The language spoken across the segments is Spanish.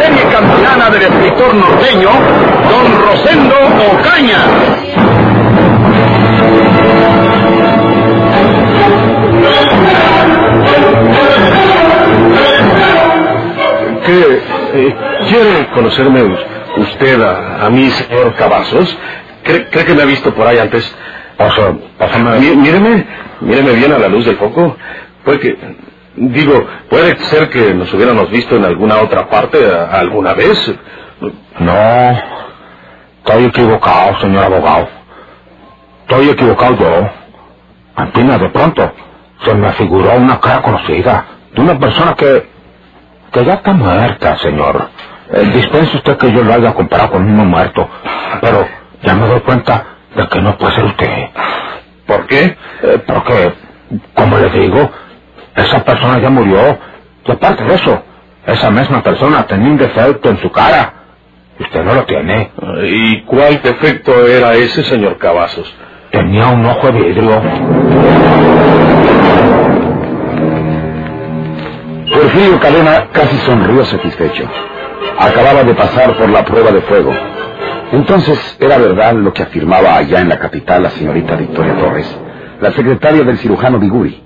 Serie campilana del escritor norteño, Don Rosendo Ocaña. ¿Qué? eh, ¿Quiere conocerme usted a, a mí, señor Cavazos? ¿Cree, cree que me ha visto por ahí antes? Pasa, pásame. Mí- míreme, míreme bien a la luz del foco. Puede que, digo, puede ser que nos hubiéramos visto en alguna otra parte alguna vez. No, estoy equivocado, señor abogado. Estoy equivocado yo. Antina, de pronto, se me figuró una cara conocida de una persona que, que ya está muerta, señor. Eh, dispense usted que yo lo haya comparado con uno muerto, pero ya me doy cuenta de que no puede ser usted. ¿Por qué? Eh, porque, como le digo, esa persona ya murió. Y aparte de eso, esa misma persona tenía un defecto en su cara. Y usted no lo tiene. ¿Y cuál defecto era ese, señor Cavazos? Tenía un ojo de vidrio. Porfirio Cadena casi sonrió satisfecho. Acababa de pasar por la prueba de fuego. Entonces era verdad lo que afirmaba allá en la capital la señorita Victoria Torres, la secretaria del cirujano Biguri.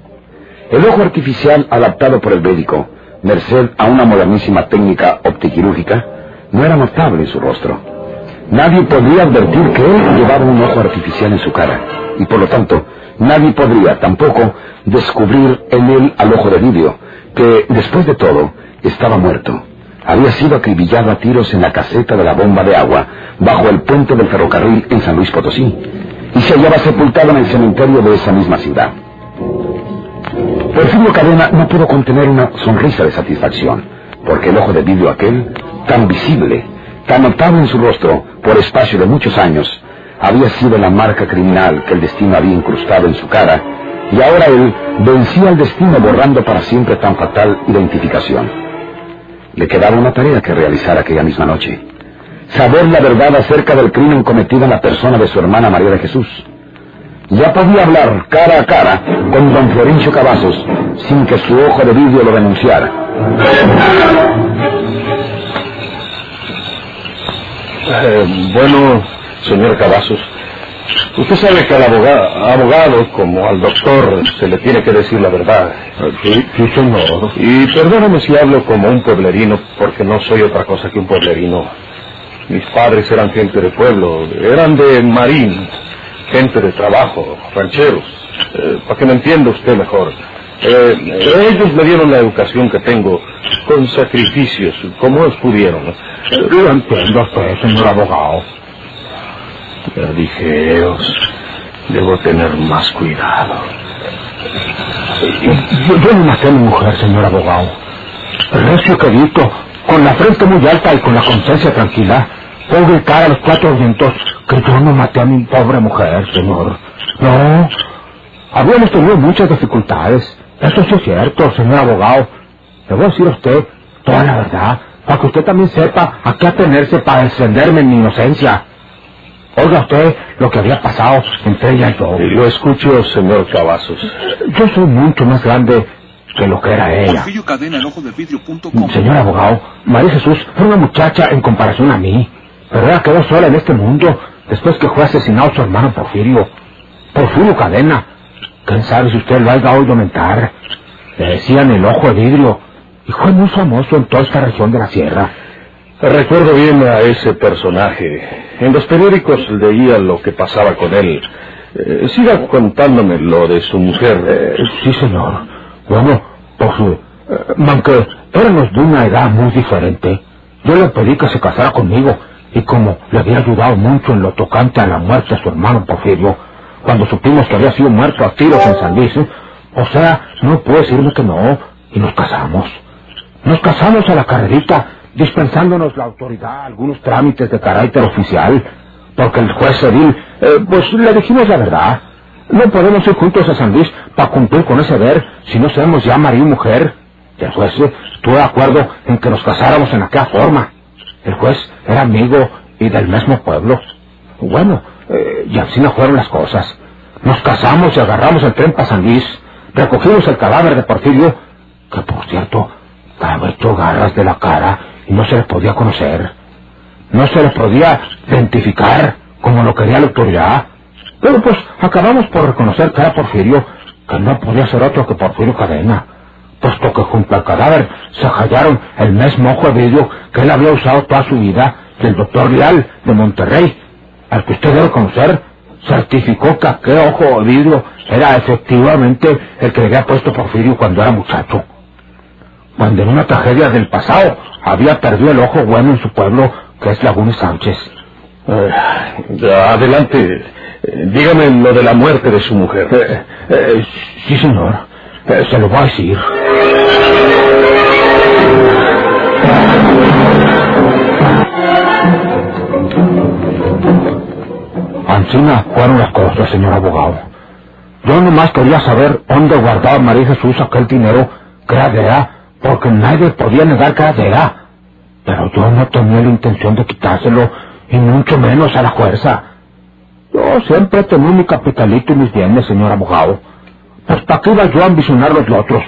El ojo artificial adaptado por el médico, merced a una modernísima técnica optiquirúrgica, no era notable en su rostro. Nadie podría advertir que él llevaba un ojo artificial en su cara, y por lo tanto, nadie podría tampoco descubrir en él al ojo de vidrio, que, después de todo, estaba muerto. Había sido acribillado a tiros en la caseta de la bomba de agua, bajo el puente del ferrocarril en San Luis Potosí, y se hallaba sepultado en el cementerio de esa misma ciudad. Porfirio Cadena no pudo contener una sonrisa de satisfacción, porque el ojo de vidrio aquel, tan visible, tan notable en su rostro por espacio de muchos años, había sido la marca criminal que el destino había incrustado en su cara, y ahora él vencía al destino borrando para siempre tan fatal identificación. Le quedaba una tarea que realizar aquella misma noche. Saber la verdad acerca del crimen cometido en la persona de su hermana María de Jesús. Ya podía hablar cara a cara con don Florencio Cavazos sin que su ojo de vidrio lo denunciara. Eh, bueno, señor Cavazos, usted sabe que al abogado, abogado, como al doctor, se le tiene que decir la verdad. Sí, sí, señor. Y perdóname si hablo como un pueblerino, porque no soy otra cosa que un pueblerino. Mis padres eran gente de pueblo, eran de marín, gente de trabajo, rancheros, eh, para que me entienda usted mejor. Eh, ellos me dieron la educación que tengo con sacrificios, como ellos pudieron. Lo entiendo usted, señor abogado. Ya dije, ellos, debo tener más cuidado. Yo, no maté a mi mujer, señor abogado. Recio quedito, con la frente muy alta y con la conciencia tranquila, puedo gritar a los cuatro vientos que yo no maté a mi pobre mujer, señor. No, habíamos tenido muchas dificultades. Eso sí es cierto, señor abogado. Le voy a decir a usted toda la verdad, para que usted también sepa a qué atenerse para defenderme en mi inocencia. Oiga usted lo que había pasado entre ella y yo. Y lo escucho, señor Cavazos. Yo soy mucho más grande que lo que era ella. Cadena, el ojo de vidrio.com. Señor abogado, María Jesús era una muchacha en comparación a mí, pero ella quedó sola en este mundo después que fue asesinado su hermano Porfirio. Porfirio Cadena. ¿Quién sabe si usted lo haya oído mentar? Le decían el ojo de vidrio y fue muy famoso en toda esta región de la sierra. Recuerdo bien a ese personaje. En los periódicos leía lo que pasaba con él. Eh, siga contándome lo de su mujer. Eh, sí, señor. Bueno, pues, eh, aunque éramos de una edad muy diferente, yo le pedí que se casara conmigo y como le había ayudado mucho en lo tocante a la muerte de su hermano Porfirio, cuando supimos que había sido muerto a tiros en San Luis, o sea, no puede decirme que no, y nos casamos. Nos casamos a la carrerita, dispensándonos la autoridad algunos trámites de carácter oficial, porque el juez Edil, eh, pues le dijimos la verdad. No podemos ir juntos a San Luis para cumplir con ese deber si no sabemos ya marido y mujer. Y el juez estuvo de acuerdo en que nos casáramos en aquella forma. El juez era amigo y del mismo pueblo. Bueno, eh, y así no fueron las cosas. Nos casamos y agarramos el tren para San Luis. Recogimos el cadáver de Porfirio, que por cierto, estaba hecho garras de la cara y no se le podía conocer. No se le podía identificar como lo quería la autoridad. Pero pues acabamos por reconocer que era Porfirio, que no podía ser otro que Porfirio Cadena, puesto que junto al cadáver se hallaron el mismo ojo de vidrio que él había usado toda su vida del doctor Leal de Monterrey, al que usted debe conocer, certificó que aquel ojo de vidrio era efectivamente el que le había puesto Porfirio cuando era muchacho. Cuando en una tragedia del pasado había perdido el ojo bueno en su pueblo, que es Laguna Sánchez. Eh, adelante, dígame lo de la muerte de su mujer. Eh, eh, sí, señor. Eh, se lo voy a decir. Ancina fueron las cosas, señor abogado. Yo nomás quería saber dónde guardaba María Jesús aquel dinero que era de ella, porque nadie podía negar que era de ella. Pero yo no tenía la intención de quitárselo, y mucho menos a la fuerza. Yo siempre tenido mi capitalito y mis bienes, señor abogado. Pues ¿para qué iba yo a ambicionar los otros?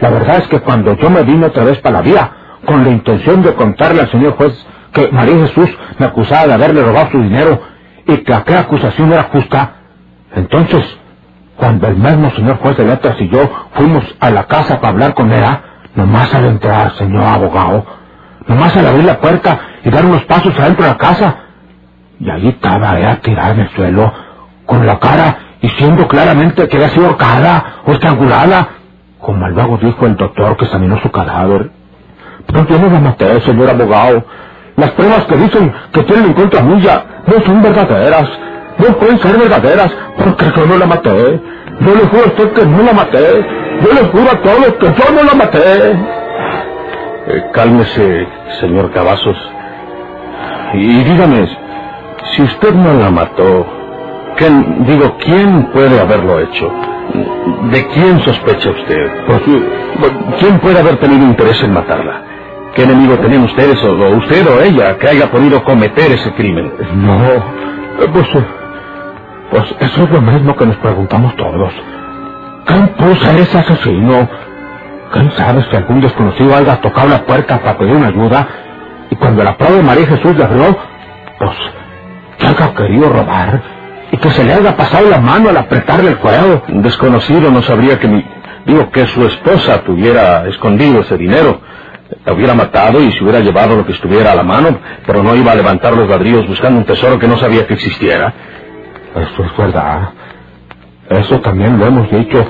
La verdad es que cuando yo me vine otra vez para la vía, con la intención de contarle al señor juez que María Jesús me acusaba de haberle robado su dinero y que aquella acusación era justa, entonces, cuando el mismo señor juez de letras y yo fuimos a la casa para hablar con ella, nomás al entrar, señor abogado, nomás al abrir la puerta y dar unos pasos adentro de la casa, y allí estaba ella tirada en el suelo, con la cara diciendo claramente que había sido ahorcada o estrangulada, como luego dijo el doctor que examinó su cadáver. Pero yo no la maté, señor abogado. Las pruebas que dicen que tienen en contra mía no son verdaderas. No pueden ser verdaderas porque yo no la maté. Yo le juro a usted que no la maté. Yo le juro a todos que yo no la maté. Eh, cálmese, señor Cavazos. Y dígame, si usted no la mató, ¿quién, digo, ¿quién puede haberlo hecho? ¿De quién sospecha usted? ¿Quién puede haber tenido interés en matarla? ¿Qué enemigo tenían ustedes, o, usted o ella, que haya podido cometer ese crimen? No, pues, eh, pues eso es lo mismo que nos preguntamos todos. ¿Quién pudo ser ese asesino? ¿Quién sabe si algún desconocido haya tocado la puerta para pedir una ayuda y cuando la prueba de María Jesús le abrió, pues que haya querido robar y que se le haya pasado la mano al apretarle el cuello? Un desconocido no sabría que mi... Digo, que su esposa tuviera escondido ese dinero. La hubiera matado y se hubiera llevado lo que estuviera a la mano, pero no iba a levantar los ladrillos buscando un tesoro que no sabía que existiera. Eso es verdad. Eso también lo hemos dicho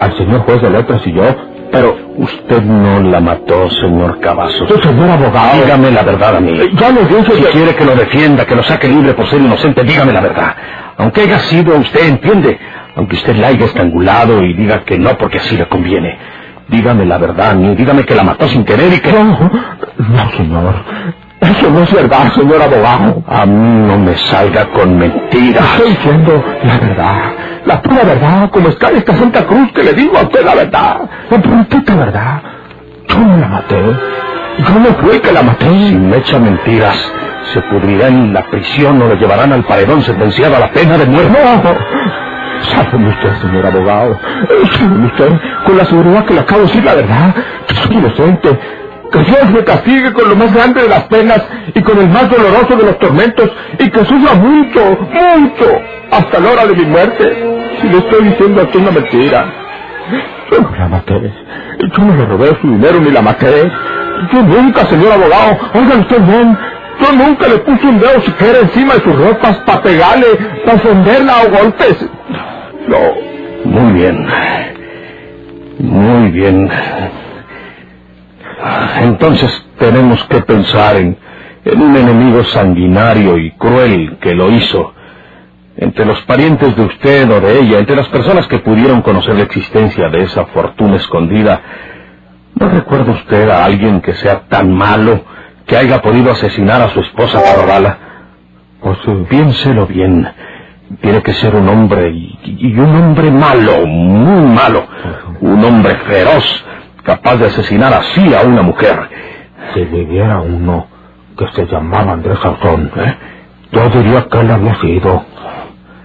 al señor juez de letras y yo, Pero usted no la mató, señor Cavazos. Usted, señor abogado. Dígame la verdad a mí. Eh, Ya le dije Si que... quiere que lo defienda, que lo saque libre por ser inocente, dígame la verdad. Aunque haya sido usted, entiende. Aunque usted la haya estrangulado y diga que no porque así le conviene. Dígame la verdad a mí. Dígame que la mató sin querer y que... No, no, señor. Eso no es verdad, señor abogado. A mí no me salga con mentiras. Estoy diciendo la verdad, la pura verdad, como está esta Santa Cruz que le digo a usted la verdad, la verdad. Yo no la maté, yo no fui que la maté. Si me echa mentiras, se pudrirá en la prisión o lo llevarán al paredón sentenciado a la pena de muerte. No, sábeme usted, señor abogado, sábeme usted, con la seguridad que le acabo de decir la verdad, que soy inocente, que Dios me castigue con lo más grande de las penas y con el más doloroso de los tormentos y que sufra mucho, mucho, hasta la hora de mi muerte, si le estoy diciendo aquí una mentira. Yo no la maté, yo no le robé su dinero ni la maté, yo nunca, señor abogado, oigan usted bien, yo nunca le puse un dedo siquiera encima de sus ropas para pegarle, para ofenderla o golpes. No, Muy bien. Muy bien. Entonces tenemos que pensar en, en un enemigo sanguinario y cruel que lo hizo. Entre los parientes de usted o de ella, entre las personas que pudieron conocer la existencia de esa fortuna escondida, ¿no recuerda usted a alguien que sea tan malo que haya podido asesinar a su esposa robarla? Pues piénselo bien. Tiene que ser un hombre, y, y un hombre malo, muy malo. Un hombre feroz, capaz de asesinar así a una mujer. Si viviera uno que se llamaba Andrés Salzón, ¿eh? yo diría que él había sido.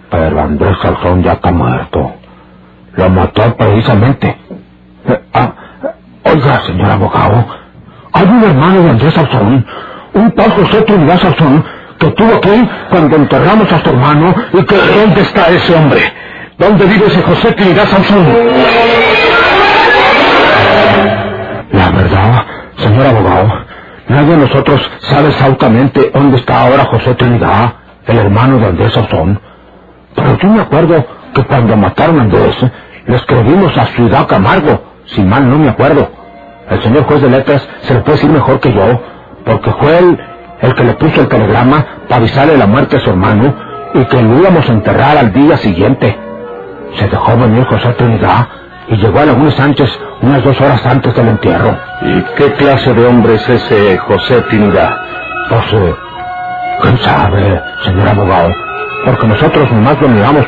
Pero Andrés Salzón ya está muerto. Lo mató precisamente. Eh, ah, oiga, señor abogado, hay un hermano de Andrés Salzón, un tal José Trinidad Salzón, que estuvo aquí cuando enterramos a su hermano y que... ¿Dónde está ese hombre? ¿Dónde vive ese José Trinidad Salzón? La verdad, señor abogado, nadie de nosotros sabe exactamente dónde está ahora José Trinidad, el hermano de Andrés Salzón. Pero yo me acuerdo que cuando mataron a Andrés, le escribimos a Ciudad Camargo, si mal no me acuerdo. El señor juez de letras se lo puede decir mejor que yo, porque fue él el que le puso el telegrama para avisarle la muerte a su hermano y que lo íbamos a enterrar al día siguiente. Se dejó venir José Trinidad y llegó a Laguna Sánchez unas dos horas antes del entierro. ¿Y qué clase de hombre es ese José Trinidad? Pues, eh, quién sabe, señor abogado, porque nosotros nomás lo miramos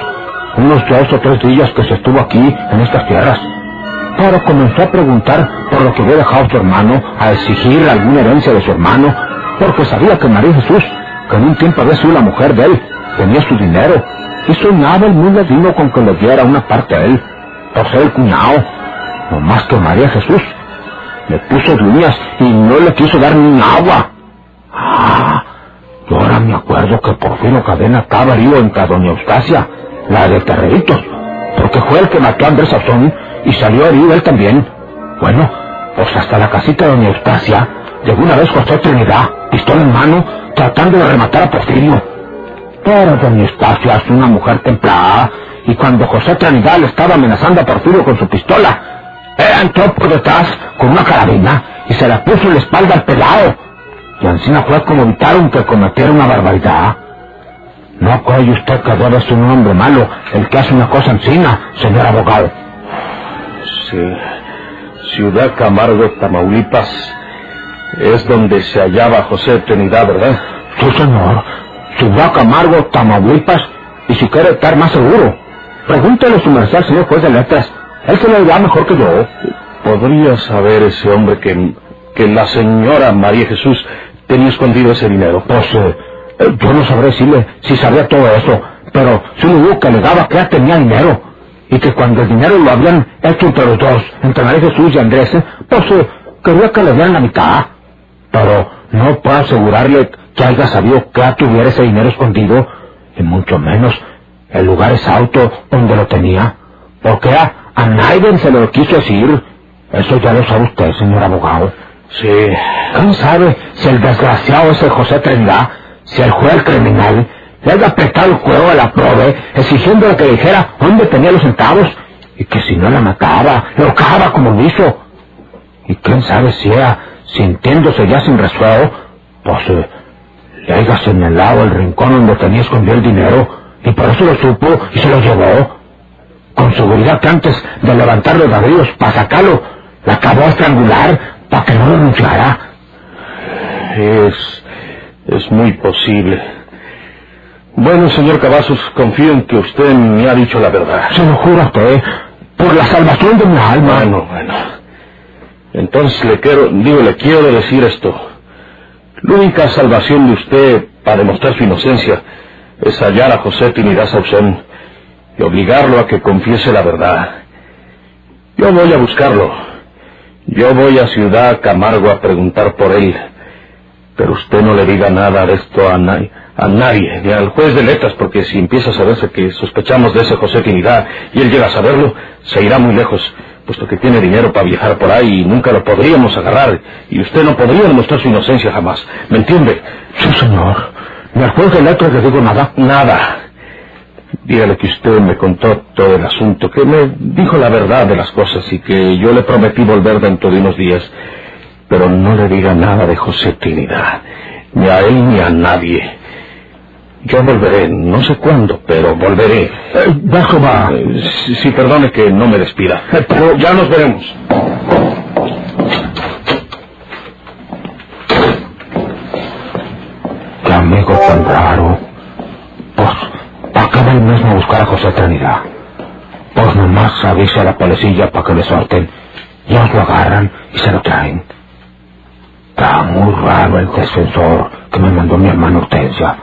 unos dos o tres días que se estuvo aquí en estas tierras. Pero comenzó a preguntar por lo que había dejado su hermano, a exigir alguna herencia de su hermano, porque sabía que María Jesús, que en un tiempo había sido la mujer de él, tenía su dinero, y soñaba el muy ladino con que le diera una parte a él, por ser el cuñado, no más que María Jesús. Le puso uñas y no le quiso dar ni agua. Ah, yo ahora me acuerdo que Porfirio Cadena estaba herido en doña Eustacia, la de Terreritos, porque fue el que mató a Andrés Sazón y salió herido él también. Bueno, pues hasta la casita de doña Eustacia llegó una vez José Trinidad, pistola en mano, tratando de rematar a Porfirio. Pero doña Eustacia es una mujer templada, y cuando José Trinidad le estaba amenazando a Porfirio con su pistola, ella entró por detrás con una carabina y se la puso en la espalda al pelado. Y encima fue como evitaron que cometiera una barbaridad. No cree usted que debe ser un hombre malo el que hace una cosa encima, señor abogado. Sí. Ciudad Camargo, Tamaulipas, es donde se hallaba José Trinidad, ¿verdad? Sí, señor. Ciudad Camargo, Tamaulipas, y si quiere estar más seguro, pregúntele a su merced al señor juez de letras. Él se lo dirá mejor que yo. ¿Podría saber ese hombre que, que la señora María Jesús tenía escondido ese dinero? Pues eh, eh, yo no sabré decirle si sabía todo eso, pero sí me dijo que alegaba que ya tenía dinero y que cuando el dinero lo habían hecho entre los dos, entre María Jesús y Andrés, eh, pues eh, quería que le dieran la mitad. Pero no puedo asegurarle que haya sabido que ya tuviera ese dinero escondido, y mucho menos el lugar exacto donde lo tenía, porque a, a nadie se lo quiso decir. Eso ya lo sabe usted, señor abogado. Sí. ¿Quién sabe si el desgraciado ese José Trinidad, si el juez criminal, le haya apretado el cuero a la prove, exigiéndole que dijera dónde tenía los centavos, y que si no la mataba, lo cagaba como lo hizo? Y quién sabe si era, sintiéndose ya sin resuelvo, pues eh, haya señalado el rincón donde tenía escondido el dinero, y por eso lo supo y se lo llevó. Con seguridad que antes de levantar los ladrillos para sacarlo, la acabó a estrangular para que no denunciara. Es, es muy posible. Bueno, señor Cavazos, confío en que usted me ha dicho la verdad. Se lo juro a usted, por la salvación de mi alma. Bueno, bueno. Entonces le quiero, digo, le quiero decir esto. La única salvación de usted para demostrar su inocencia es hallar a José Trinidad Sauzón y obligarlo a que confiese la verdad. Yo voy a buscarlo. Yo voy a Ciudad Camargo a preguntar por él. Pero usted no le diga nada de esto a, a nadie, ni al juez de letras, porque si empieza a saberse que sospechamos de ese José Trinidad y él llega a saberlo, se irá muy lejos, puesto que tiene dinero para viajar por ahí y nunca lo podríamos agarrar, y usted no podría demostrar su inocencia jamás. ¿Me entiende? Sí, señor. Al juez de letras le digo nada. Nada. Dígale que usted me contó todo el asunto, que me dijo la verdad de las cosas y que yo le prometí volver dentro de unos días. Pero no le diga nada de José Trinidad, ni a él ni a nadie. Yo volveré, no sé cuándo, pero volveré. Eh, bajo va. Eh, sí, sí, perdone que no me despida. Eh, pero Ya nos veremos. qué amigo tan raro. ahí mismo a buscar a José Trinidad. Pues nomás avise a la policía para que le sorten. Ellos lo agarran y se lo traen. Está muy raro el defensor que me mandó mi hermano Hortensia.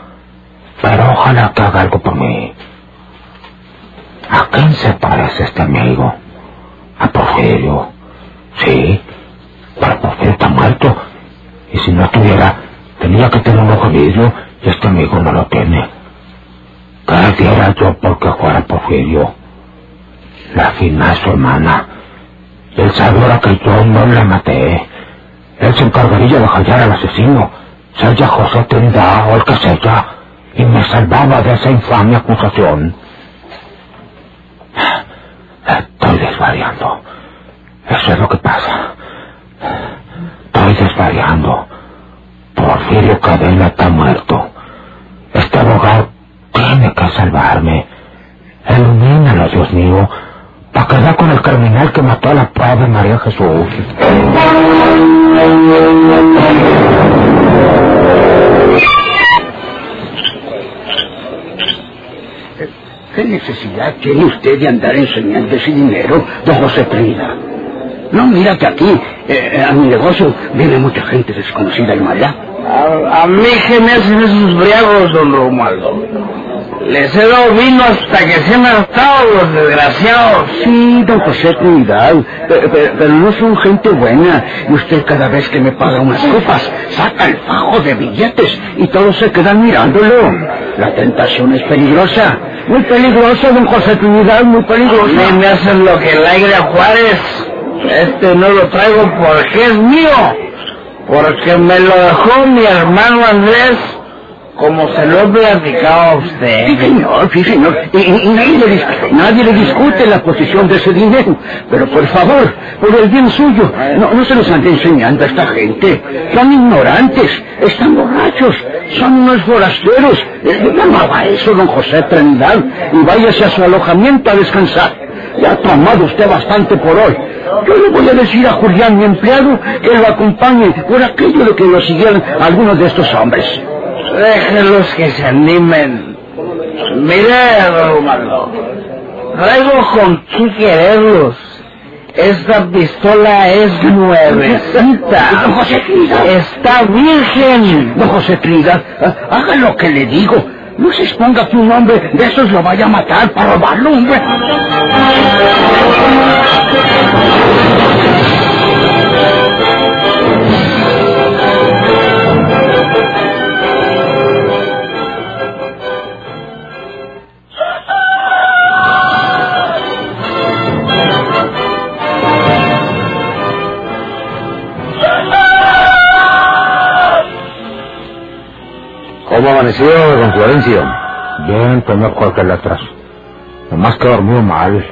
Pero ojalá que haga algo por mí. ¿A quién se parece este amigo? A Porfirio. Sí, pero Porfirio está muerto. Y si no estuviera, tenía que tener un ojo vidrio y este amigo no lo tiene. ¿Qué diera yo porque fuera Porfirio? La fina es su hermana. Y él sabiera que yo no la maté. Él se encargaría de hallar al asesino, sea José Trinidad o el que sea, y me salvaba de esa infame acusación. Estoy desvariando. Eso es lo que pasa. Estoy desvariando. Porfirio Cadena está muerto. Este abogado tiene que salvarme. Ilumínalo, Dios mío, para quedar con el criminal que mató a la pobre María Jesús. ¿Qué necesidad tiene usted de andar enseñando ese dinero, don José Trinidad? No, mira que aquí, eh, a mi negocio, viene mucha gente desconocida y mala. A, a mí que me hacen esos briagos, don Romualdo. Les he dado vino hasta que se han hartado los desgraciados. Sí, don José Trinidad, pero, pero- pero no son gente buena. Y usted cada vez que me paga unas copas, saca el fajo de billetes y todos se quedan mirándolo. La tentación es peligrosa. Muy peligrosa, don José Trinidad, muy A peligrosa. mí me hacen lo que el aire a Juárez. Este no lo traigo porque es mío. Porque me lo dejó mi hermano Andrés, como se lo he platicado a usted. Sí, señor, sí, señor. Y, y- nadie, le, dis- nadie le discute la posición de ese dinero. Pero por favor, por el bien suyo, no, no se los ande enseñando a esta gente. Son ignorantes, están borrachos, son unos forasteros. Eh, No haga eso, don José Trinidad, y váyase a su alojamiento a descansar. Ya ha tomado usted bastante por hoy. Yo le voy a decir a Julián, mi empleado, que lo acompañe por aquello de que lo siguieran algunos de estos hombres. Déjenlos que se animen. Mire, Romualdo, traigo con qué quererlos. Esta pistola es nuevecita. Don José Trinidad. Está virgen. Don José Trinidad, haga lo que le digo. No se exponga que un hombre de esos lo vaya a matar para robarlo, hombre. ¿Cómo amaneció, don Florencio? Bien, señor juez de letras. Nomás que dormí mal.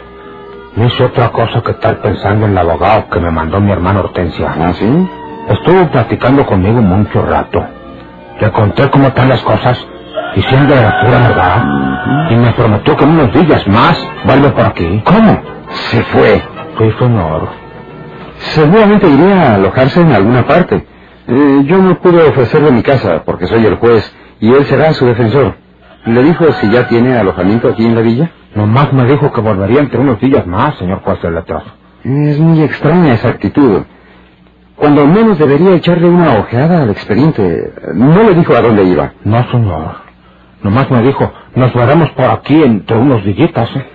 No hice otra cosa que estar pensando en el abogado que me mandó mi hermano Hortensia. ¿Ah, sí? Estuvo platicando conmigo mucho rato. Le conté cómo están las cosas, diciendo la pura verdad. Y me prometió que en unos días más vuelve por aquí. ¿Cómo? Se fue. Sí, señor. Seguramente iría a alojarse en alguna parte. Eh, yo no pude ofrecerle mi casa porque soy el juez y él será su defensor. ¿Le dijo si ya tiene alojamiento aquí en la villa? Nomás me dijo que volvería entre unos días más, señor juez de letras. Es muy extraña esa actitud. Cuando menos debería echarle una ojeada al expediente. No le dijo a dónde iba. No, señor. Nomás me dijo, nos veremos por aquí entre unos días. ¿eh?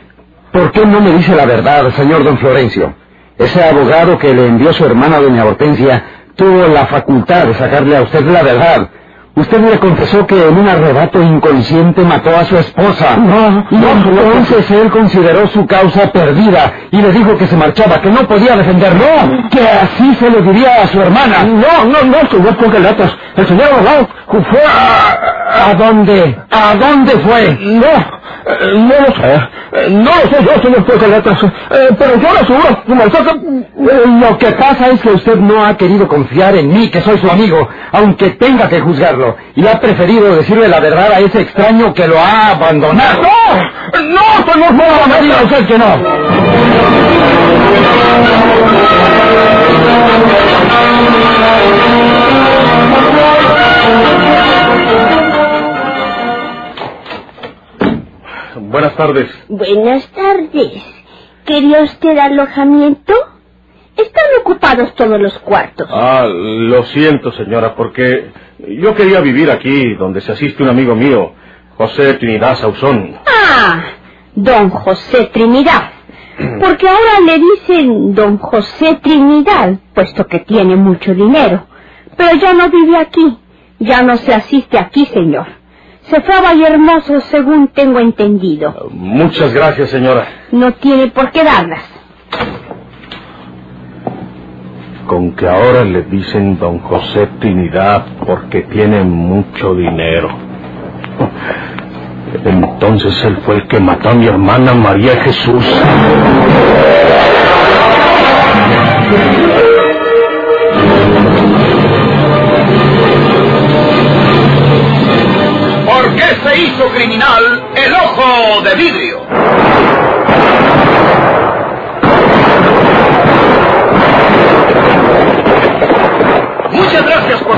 ¿Por qué no me dice la verdad, señor don Florencio? Ese abogado que le envió su hermana doña Hortensia tuvo la facultad de sacarle a usted la verdad. Usted le confesó que en un arrebato inconsciente mató a su esposa. No, y entonces él consideró su causa perdida y le dijo que se marchaba, que no podía defenderlo, que así se lo diría a su hermana. No, no, no, señor letras. El señor abogado fue a... ¿A dónde? ¿A dónde fue? No, eh, no lo sé. Eh, No lo sé yo, señor letras. Eh, pero yo le aseguro, Lo que pasa es que usted no ha querido confiar en mí, que soy su amigo, aunque tenga que juzgarlo, y ha preferido decirle la verdad a ese extraño que lo ha abandonado. ¡No! ¡No, señor juez No de me diga letras! usted que no. Buenas buenas tardes. Buenas tardes. ¿Quería usted alojamiento? Están ocupados todos los cuartos. Ah, lo siento, señora, porque yo quería vivir aquí, donde se asiste un amigo mío, José Trinidad Sauzón. Ah, don José Trinidad. Porque ahora le dicen don José Trinidad, puesto que tiene mucho dinero. Pero ya no vive aquí. Ya no se asiste aquí, señor. Se fue a Valle Hermoso, según tengo entendido. Muchas gracias, señora. No tiene por qué darlas. Con que ahora le dicen don José Trinidad porque tiene mucho dinero. Entonces él fue el que mató a mi hermana María Jesús. ¿Por qué se hizo criminal el ojo de vidrio? Muchas gracias por